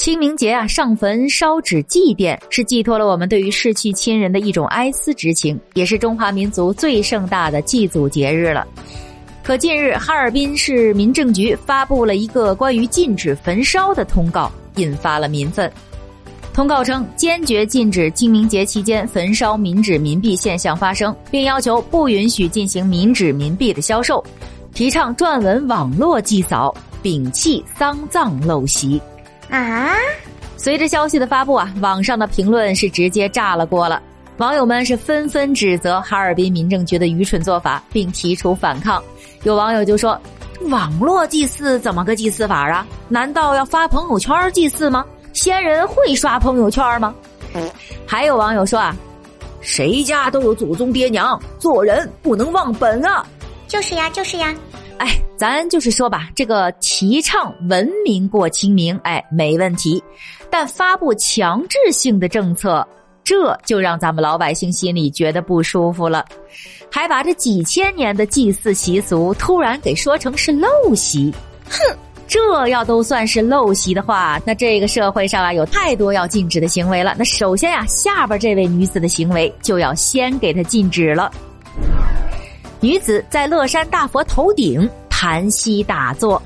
清明节啊，上坟烧纸祭奠，是寄托了我们对于逝去亲人的一种哀思之情，也是中华民族最盛大的祭祖节日了。可近日，哈尔滨市民政局发布了一个关于禁止焚烧的通告，引发了民愤。通告称，坚决禁止清明节期间焚烧民纸民币现象发生，并要求不允许进行民纸民币的销售，提倡撰文网络祭扫，摒弃丧葬陋习。啊！随着消息的发布啊，网上的评论是直接炸了锅了，网友们是纷纷指责哈尔滨民政局的愚蠢做法，并提出反抗。有网友就说：“网络祭祀怎么个祭祀法啊？难道要发朋友圈祭祀吗？”先人会刷朋友圈吗？还有网友说啊，谁家都有祖宗爹娘，做人不能忘本啊！就是呀，就是呀。哎，咱就是说吧，这个提倡文明过清明，哎，没问题。但发布强制性的政策，这就让咱们老百姓心里觉得不舒服了。还把这几千年的祭祀习俗突然给说成是陋习，哼！这要都算是陋习的话，那这个社会上啊有太多要禁止的行为了。那首先呀，下边这位女子的行为就要先给她禁止了。女子在乐山大佛头顶盘膝打坐。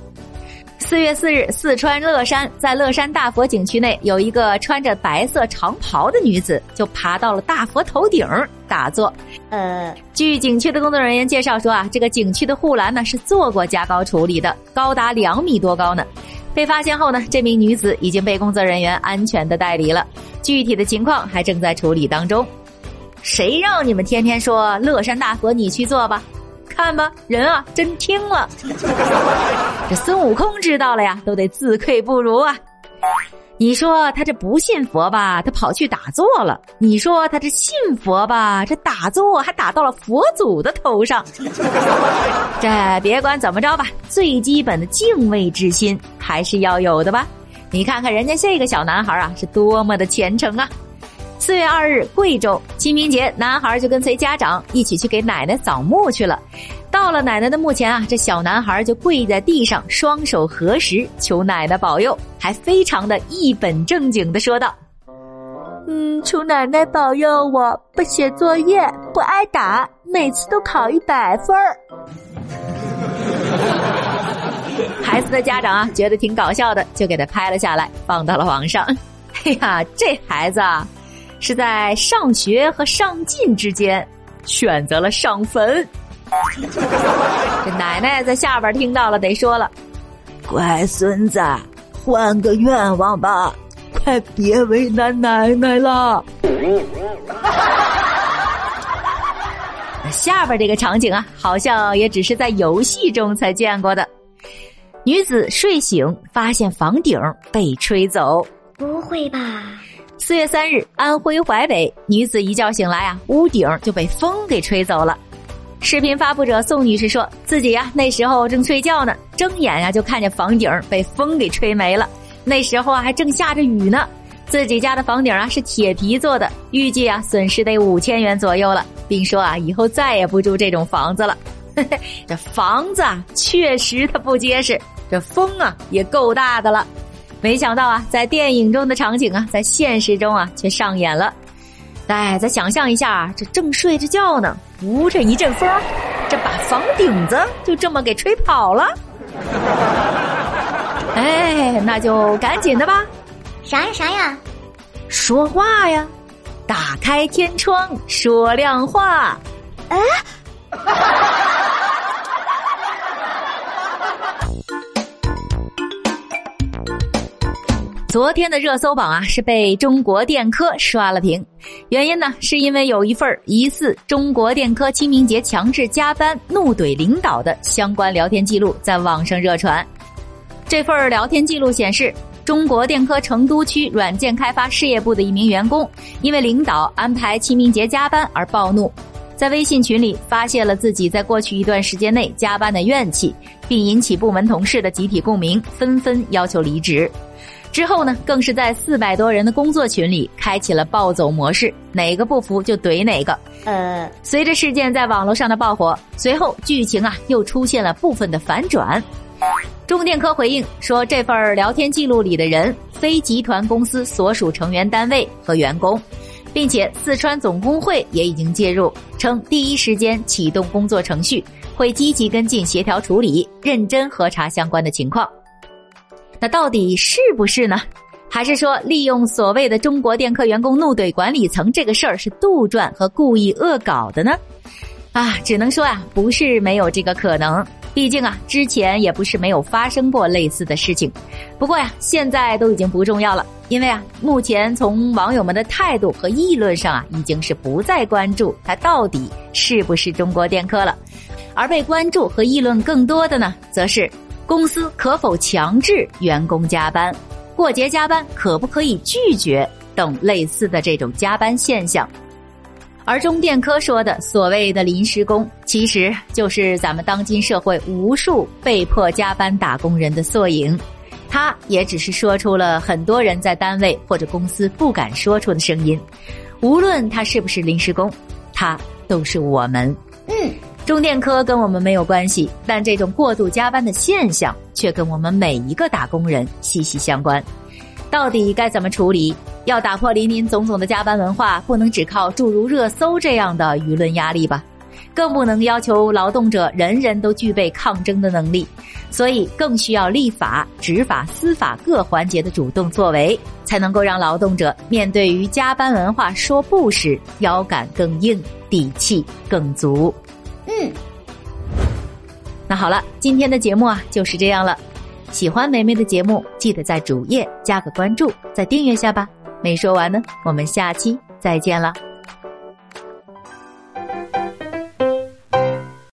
四月四日，四川乐山在乐山大佛景区内，有一个穿着白色长袍的女子，就爬到了大佛头顶打坐。呃，据景区的工作人员介绍说啊，这个景区的护栏呢是做过加高处理的，高达两米多高呢。被发现后呢，这名女子已经被工作人员安全的带离了，具体的情况还正在处理当中。谁让你们天天说乐山大佛你去做吧？看吧，人啊，真听了。这孙悟空知道了呀，都得自愧不如啊。你说他这不信佛吧，他跑去打坐了；你说他这信佛吧，这打坐还打到了佛祖的头上。这别管怎么着吧，最基本的敬畏之心还是要有的吧。你看看人家这个小男孩啊，是多么的虔诚啊。四月二日，贵州清明节，男孩就跟随家长一起去给奶奶扫墓去了。到了奶奶的墓前啊，这小男孩就跪在地上，双手合十，求奶奶保佑，还非常的一本正经的说道：“嗯，求奶奶保佑我不写作业，不挨打，每次都考一百分儿。”孩子的家长啊，觉得挺搞笑的，就给他拍了下来，放到了网上。哎呀，这孩子啊！是在上学和上进之间，选择了上坟。这奶奶在下边听到了，得说了：“乖孙子，换个愿望吧，快别为难奶奶了。”下边这个场景啊，好像也只是在游戏中才见过的。女子睡醒发现房顶被吹走，不会吧？四月三日，安徽淮北女子一觉醒来啊，屋顶就被风给吹走了。视频发布者宋女士说自己呀那时候正睡觉呢，睁眼呀就看见房顶被风给吹没了。那时候啊还正下着雨呢，自己家的房顶啊是铁皮做的，预计啊损失得五千元左右了，并说啊以后再也不住这种房子了。这房子啊确实它不结实，这风啊也够大的了。没想到啊，在电影中的场景啊，在现实中啊却上演了。哎，再想象一下，这正睡着觉呢，呜这一阵风，这把房顶子就这么给吹跑了。哎，那就赶紧的吧。啥呀啥呀？说话呀！打开天窗说亮话。哎。昨天的热搜榜啊，是被中国电科刷了屏。原因呢，是因为有一份疑似中国电科清明节强制加班、怒怼领导的相关聊天记录在网上热传。这份聊天记录显示，中国电科成都区软件开发事业部的一名员工，因为领导安排清明节加班而暴怒，在微信群里发泄了自己在过去一段时间内加班的怨气，并引起部门同事的集体共鸣，纷纷要求离职。之后呢，更是在四百多人的工作群里开启了暴走模式，哪个不服就怼哪个。呃，随着事件在网络上的爆火，随后剧情啊又出现了部分的反转。中电科回应说，这份聊天记录里的人非集团公司所属成员单位和员工，并且四川总工会也已经介入，称第一时间启动工作程序，会积极跟进协调处理，认真核查相关的情况。那到底是不是呢？还是说利用所谓的中国电科员工怒怼管理层这个事儿是杜撰和故意恶搞的呢？啊，只能说啊，不是没有这个可能。毕竟啊，之前也不是没有发生过类似的事情。不过呀，现在都已经不重要了，因为啊，目前从网友们的态度和议论上啊，已经是不再关注它到底是不是中国电科了，而被关注和议论更多的呢，则是公司可否强制员工加班。过节加班可不可以拒绝等类似的这种加班现象，而中电科说的所谓的临时工，其实就是咱们当今社会无数被迫加班打工人的缩影。他也只是说出了很多人在单位或者公司不敢说出的声音。无论他是不是临时工，他都是我们。嗯，中电科跟我们没有关系，但这种过度加班的现象。却跟我们每一个打工人息息相关，到底该怎么处理？要打破林林总总的加班文化，不能只靠诸如热搜这样的舆论压力吧？更不能要求劳动者人人都具备抗争的能力，所以更需要立法、执法、司法各环节的主动作为，才能够让劳动者面对于加班文化说不时，腰杆更硬，底气更足。嗯。那好了，今天的节目啊就是这样了。喜欢梅梅的节目，记得在主页加个关注，再订阅下吧。没说完呢，我们下期再见了。